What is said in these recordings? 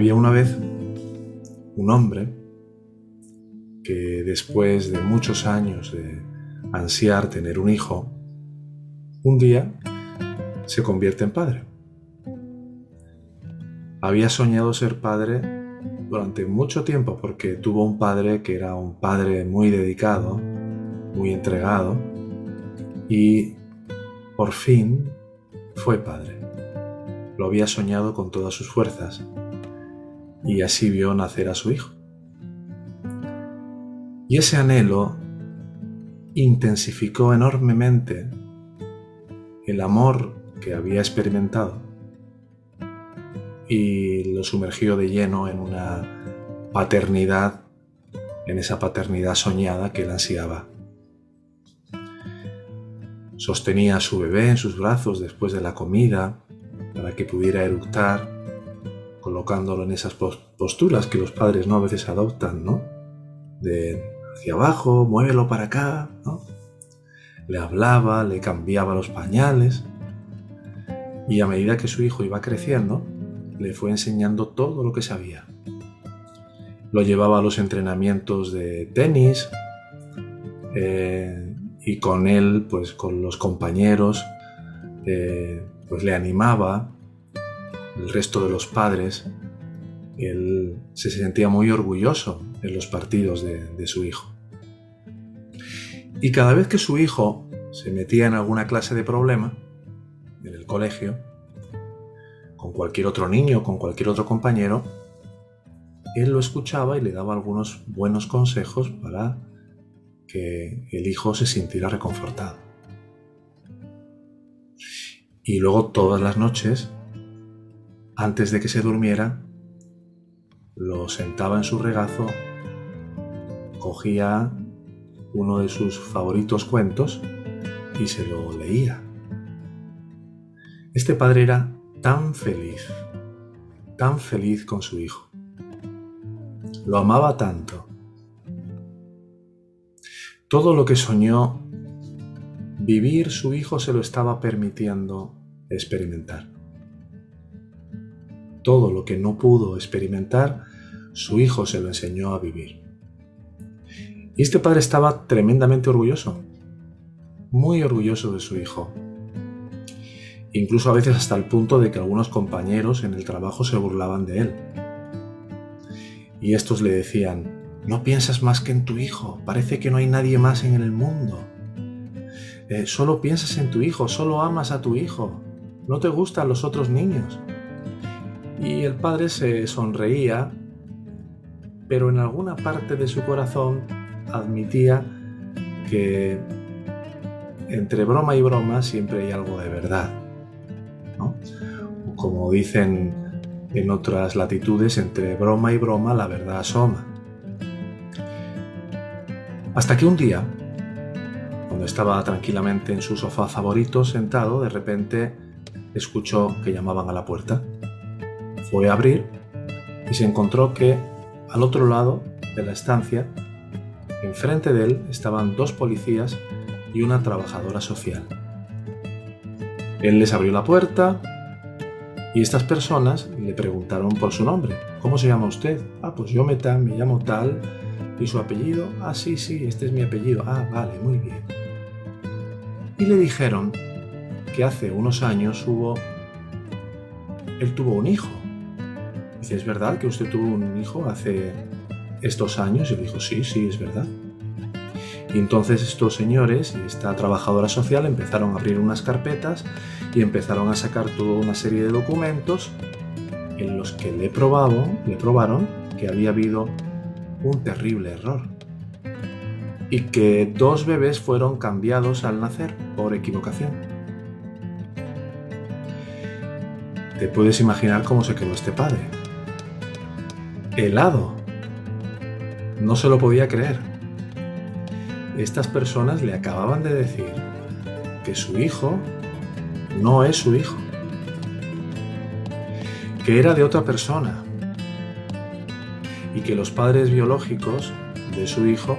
Había una vez un hombre que después de muchos años de ansiar tener un hijo, un día se convierte en padre. Había soñado ser padre durante mucho tiempo porque tuvo un padre que era un padre muy dedicado, muy entregado y por fin fue padre. Lo había soñado con todas sus fuerzas y así vio nacer a su hijo. Y ese anhelo intensificó enormemente el amor que había experimentado y lo sumergió de lleno en una paternidad, en esa paternidad soñada que él ansiaba. Sostenía a su bebé en sus brazos después de la comida para que pudiera eructar, colocándolo en esas posturas que los padres no a veces adoptan, ¿no? De hacia abajo, muévelo para acá, ¿no? Le hablaba, le cambiaba los pañales. Y a medida que su hijo iba creciendo, le fue enseñando todo lo que sabía. Lo llevaba a los entrenamientos de tenis eh, y con él, pues con los compañeros, eh, pues le animaba. El resto de los padres, él se sentía muy orgulloso en los partidos de su hijo. Y cada vez que su hijo se metía en alguna clase de problema, en el colegio, con cualquier otro niño, con cualquier otro compañero, él lo escuchaba y le daba algunos buenos consejos para que el hijo se sintiera reconfortado. Y luego todas las noches, antes de que se durmiera, lo sentaba en su regazo, cogía uno de sus favoritos cuentos y se lo leía. Este padre era tan feliz, tan feliz con su hijo. Lo amaba tanto. Todo lo que soñó vivir su hijo se lo estaba permitiendo experimentar. Todo lo que no pudo experimentar, su hijo se lo enseñó a vivir. Y este padre estaba tremendamente orgulloso, muy orgulloso de su hijo. Incluso a veces hasta el punto de que algunos compañeros en el trabajo se burlaban de él. Y estos le decían, no piensas más que en tu hijo, parece que no hay nadie más en el mundo. Eh, solo piensas en tu hijo, solo amas a tu hijo, no te gustan los otros niños. Y el padre se sonreía, pero en alguna parte de su corazón admitía que entre broma y broma siempre hay algo de verdad. Como dicen en otras latitudes, entre broma y broma la verdad asoma. Hasta que un día, cuando estaba tranquilamente en su sofá favorito sentado, de repente escuchó que llamaban a la puerta. Fue a abrir y se encontró que al otro lado de la estancia Enfrente de él estaban dos policías y una trabajadora social. Él les abrió la puerta y estas personas le preguntaron por su nombre. ¿Cómo se llama usted? Ah, pues yo me, me llamo tal. ¿Y su apellido? Ah, sí, sí, este es mi apellido. Ah, vale, muy bien. Y le dijeron que hace unos años hubo... Él tuvo un hijo. Dice, ¿es verdad que usted tuvo un hijo hace estos años? Y dijo, sí, sí, es verdad. Y entonces estos señores y esta trabajadora social empezaron a abrir unas carpetas y empezaron a sacar toda una serie de documentos en los que le probaron, le probaron que había habido un terrible error y que dos bebés fueron cambiados al nacer por equivocación. Te puedes imaginar cómo se quedó este padre. Helado no se lo podía creer. Estas personas le acababan de decir que su hijo no es su hijo, que era de otra persona y que los padres biológicos de su hijo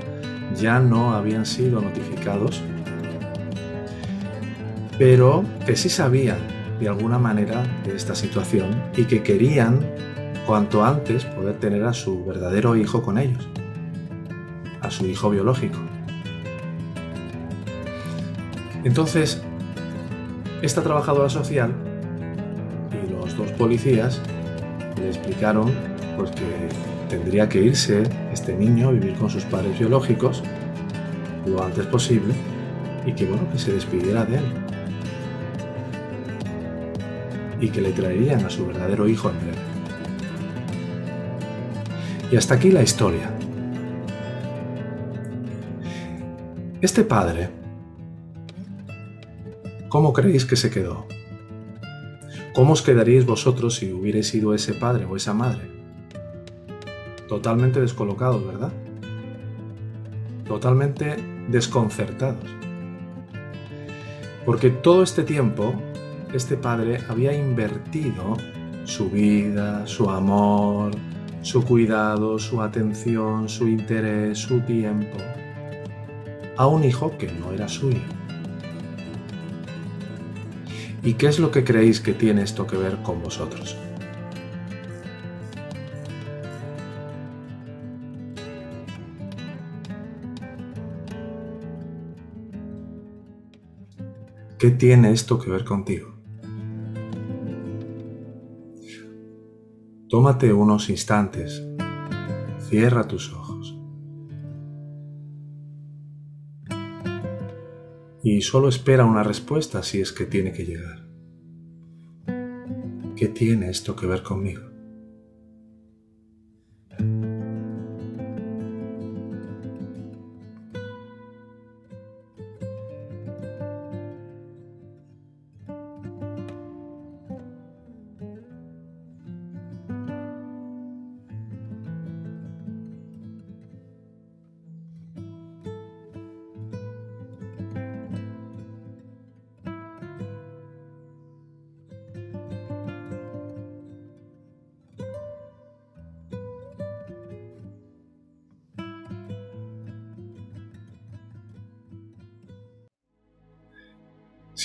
ya no habían sido notificados, pero que sí sabían de alguna manera de esta situación y que querían cuanto antes poder tener a su verdadero hijo con ellos, a su hijo biológico. Entonces, esta trabajadora social y los dos policías le explicaron pues, que tendría que irse este niño a vivir con sus padres biológicos lo antes posible y que bueno, que se despidiera de él. Y que le traerían a su verdadero hijo en breve. Y hasta aquí la historia. Este padre, ¿cómo creéis que se quedó? ¿Cómo os quedaríais vosotros si hubierais sido ese padre o esa madre? Totalmente descolocados, ¿verdad? Totalmente desconcertados. Porque todo este tiempo, este padre había invertido su vida, su amor, su cuidado, su atención, su interés, su tiempo a un hijo que no era suyo. ¿Y qué es lo que creéis que tiene esto que ver con vosotros? ¿Qué tiene esto que ver contigo? Tómate unos instantes, cierra tus ojos y solo espera una respuesta si es que tiene que llegar. ¿Qué tiene esto que ver conmigo?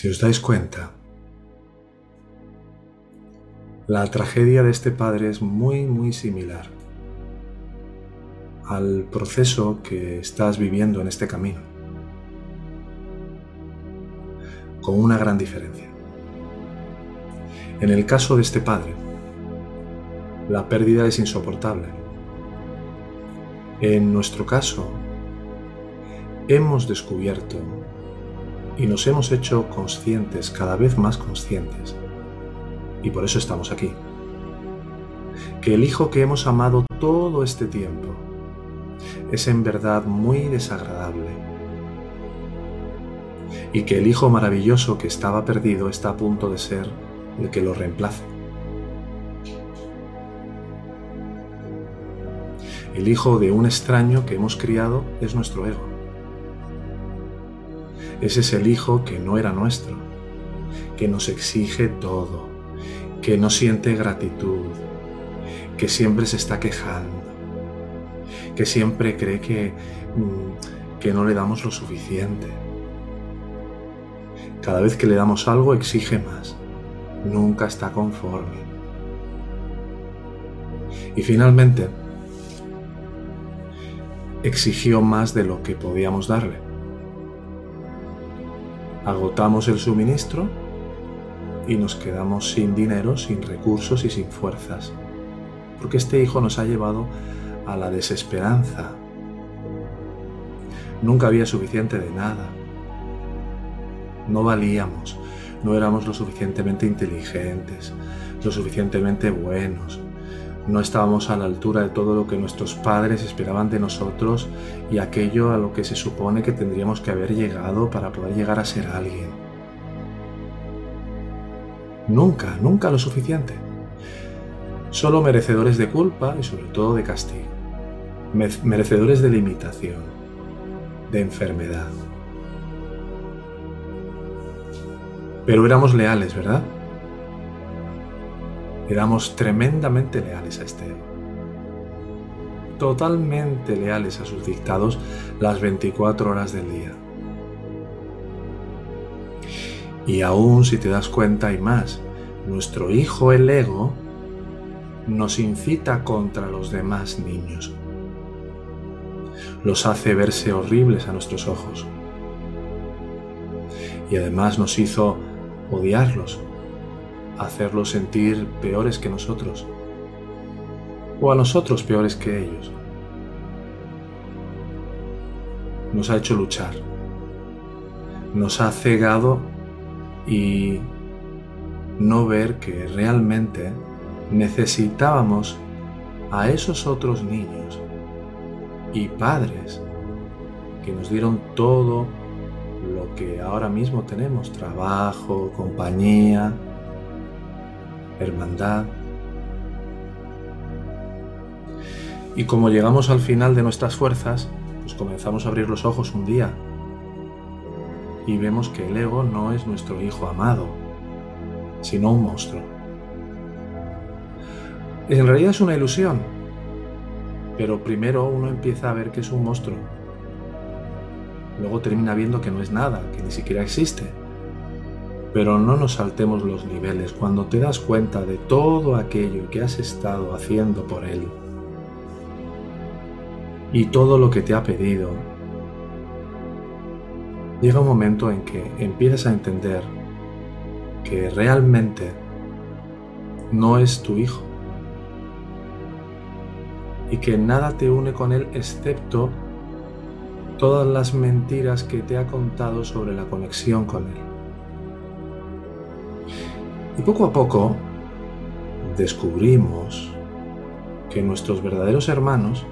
Si os dais cuenta, la tragedia de este padre es muy, muy similar al proceso que estás viviendo en este camino, con una gran diferencia. En el caso de este padre, la pérdida es insoportable. En nuestro caso, hemos descubierto y nos hemos hecho conscientes, cada vez más conscientes. Y por eso estamos aquí. Que el Hijo que hemos amado todo este tiempo es en verdad muy desagradable. Y que el Hijo maravilloso que estaba perdido está a punto de ser el que lo reemplace. El hijo de un extraño que hemos criado es nuestro ego. Ese es el Hijo que no era nuestro, que nos exige todo, que no siente gratitud, que siempre se está quejando, que siempre cree que, mm, que no le damos lo suficiente. Cada vez que le damos algo exige más, nunca está conforme. Y finalmente, exigió más de lo que podíamos darle agotamos el suministro y nos quedamos sin dinero, sin recursos y sin fuerzas. Porque este hijo nos ha llevado a la desesperanza. Nunca había suficiente de nada. No valíamos, no éramos lo suficientemente inteligentes, lo suficientemente buenos, no estábamos a la altura de todo lo que nuestros padres esperaban de nosotros y aquello a lo que se supone que tendríamos que haber llegado para poder llegar a ser alguien. Nunca, nunca lo suficiente. Solo merecedores de culpa y sobre todo de castigo. Merecedores de limitación, de enfermedad. Pero éramos leales, ¿verdad? Éramos tremendamente leales a este Totalmente leales a sus dictados las 24 horas del día. Y aún si te das cuenta hay más, nuestro hijo el ego nos incita contra los demás niños. Los hace verse horribles a nuestros ojos. Y además nos hizo odiarlos, hacerlos sentir peores que nosotros, o a nosotros peores que ellos. Nos ha hecho luchar, nos ha cegado y no ver que realmente necesitábamos a esos otros niños y padres que nos dieron todo lo que ahora mismo tenemos, trabajo, compañía, hermandad. Y como llegamos al final de nuestras fuerzas, pues comenzamos a abrir los ojos un día y vemos que el ego no es nuestro hijo amado, sino un monstruo. En realidad es una ilusión, pero primero uno empieza a ver que es un monstruo. Luego termina viendo que no es nada, que ni siquiera existe. Pero no nos saltemos los niveles cuando te das cuenta de todo aquello que has estado haciendo por él y todo lo que te ha pedido. Llega un momento en que empiezas a entender que realmente no es tu hijo y que nada te une con él excepto todas las mentiras que te ha contado sobre la conexión con él. Y poco a poco descubrimos que nuestros verdaderos hermanos,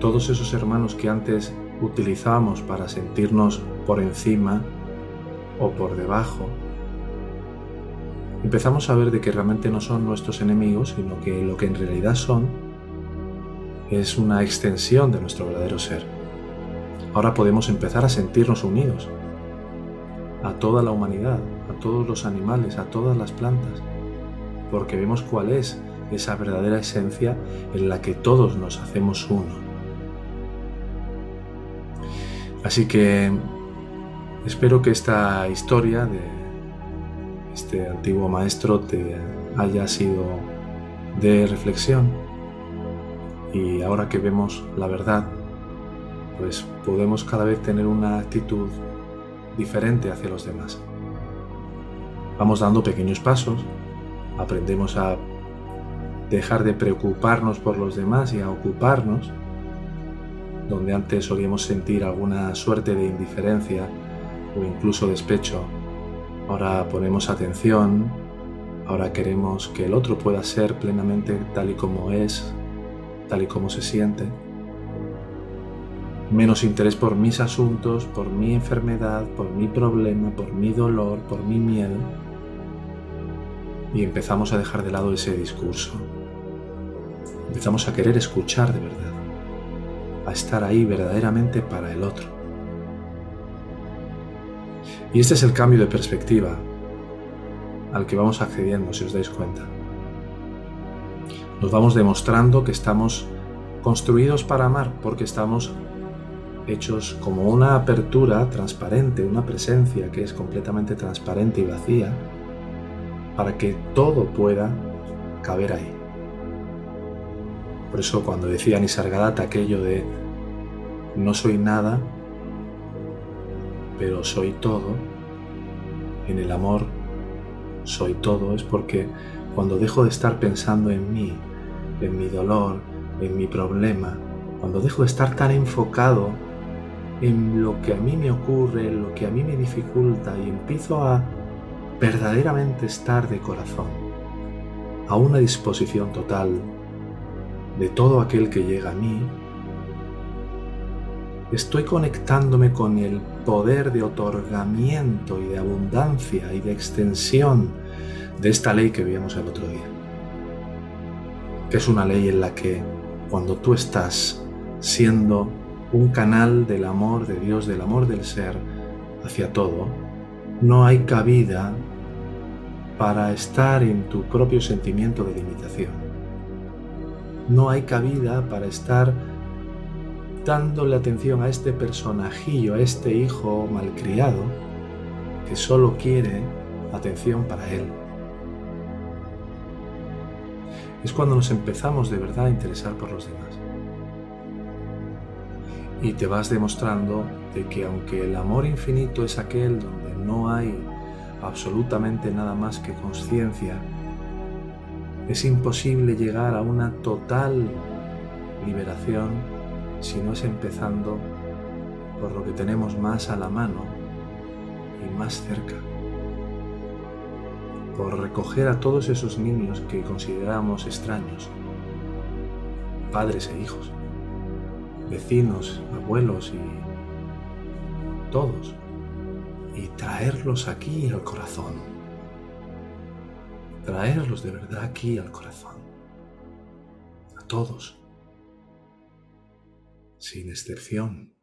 todos esos hermanos que antes utilizábamos para sentirnos por encima o por debajo, empezamos a ver de que realmente no son nuestros enemigos, sino que lo que en realidad son es una extensión de nuestro verdadero ser. Ahora podemos empezar a sentirnos unidos a toda la humanidad, todos los animales, a todas las plantas, porque vemos cuál es esa verdadera esencia en la que todos nos hacemos uno. Así que espero que esta historia de este antiguo maestro te haya sido de reflexión y ahora que vemos la verdad, pues podemos cada vez tener una actitud diferente hacia los demás. Vamos dando pequeños pasos, aprendemos a dejar de preocuparnos por los demás y a ocuparnos, donde antes solíamos sentir alguna suerte de indiferencia o incluso despecho Ahora ponemos atención, ahora queremos que el otro pueda ser plenamente tal y como es, tal y como se siente. Menos interés por mis asuntos, por mi enfermedad, por mi problema, por mi dolor, por mi miedo. Y empezamos a dejar de lado ese discurso. Empezamos a querer escuchar de verdad, a estar ahí verdaderamente para el otro. Y este es el cambio de perspectiva al que vamos accediendo, si os dais cuenta. Nos vamos demostrando que estamos construidos para amar porque estamos hechos como una apertura transparente, una presencia que es completamente transparente y vacía, para que todo pueda caber ahí. Por eso cuando decía Nisargadatta aquello de no soy nada, pero soy todo, en el amor soy todo, es porque cuando dejo de estar pensando en mí, en mi dolor, en mi problema, cuando dejo de estar tan enfocado en lo que a mí me ocurre, en lo que a mí me dificulta y empiezo a verdaderamente estar de corazón, a una disposición total de todo aquel que llega a mí, estoy conectándome con el poder de otorgamiento y de abundancia y de extensión de esta ley que vimos el otro día. Que es una ley en la que cuando tú estás siendo un canal del amor de Dios, del amor del ser hacia todo, no hay cabida para estar en tu propio sentimiento de limitación. No hay cabida para estar dándole atención a este personajillo, a este hijo malcriado, que solo quiere atención para él. es cuando nos empezamos de verdad a interesar por los demás. Y te vas demostrando de que aunque el amor infinito es aquel donde no hay absolutamente nada más que conciencia, es imposible llegar a una total liberación si no es empezando por lo que tenemos más a la mano y más cerca. Por recoger a todos esos niños que consideramos extraños, padres e hijos, vecinos, abuelos y todos, y traerlos aquí al corazón. Traerlos de verdad aquí al corazón, a todos, sin excepción.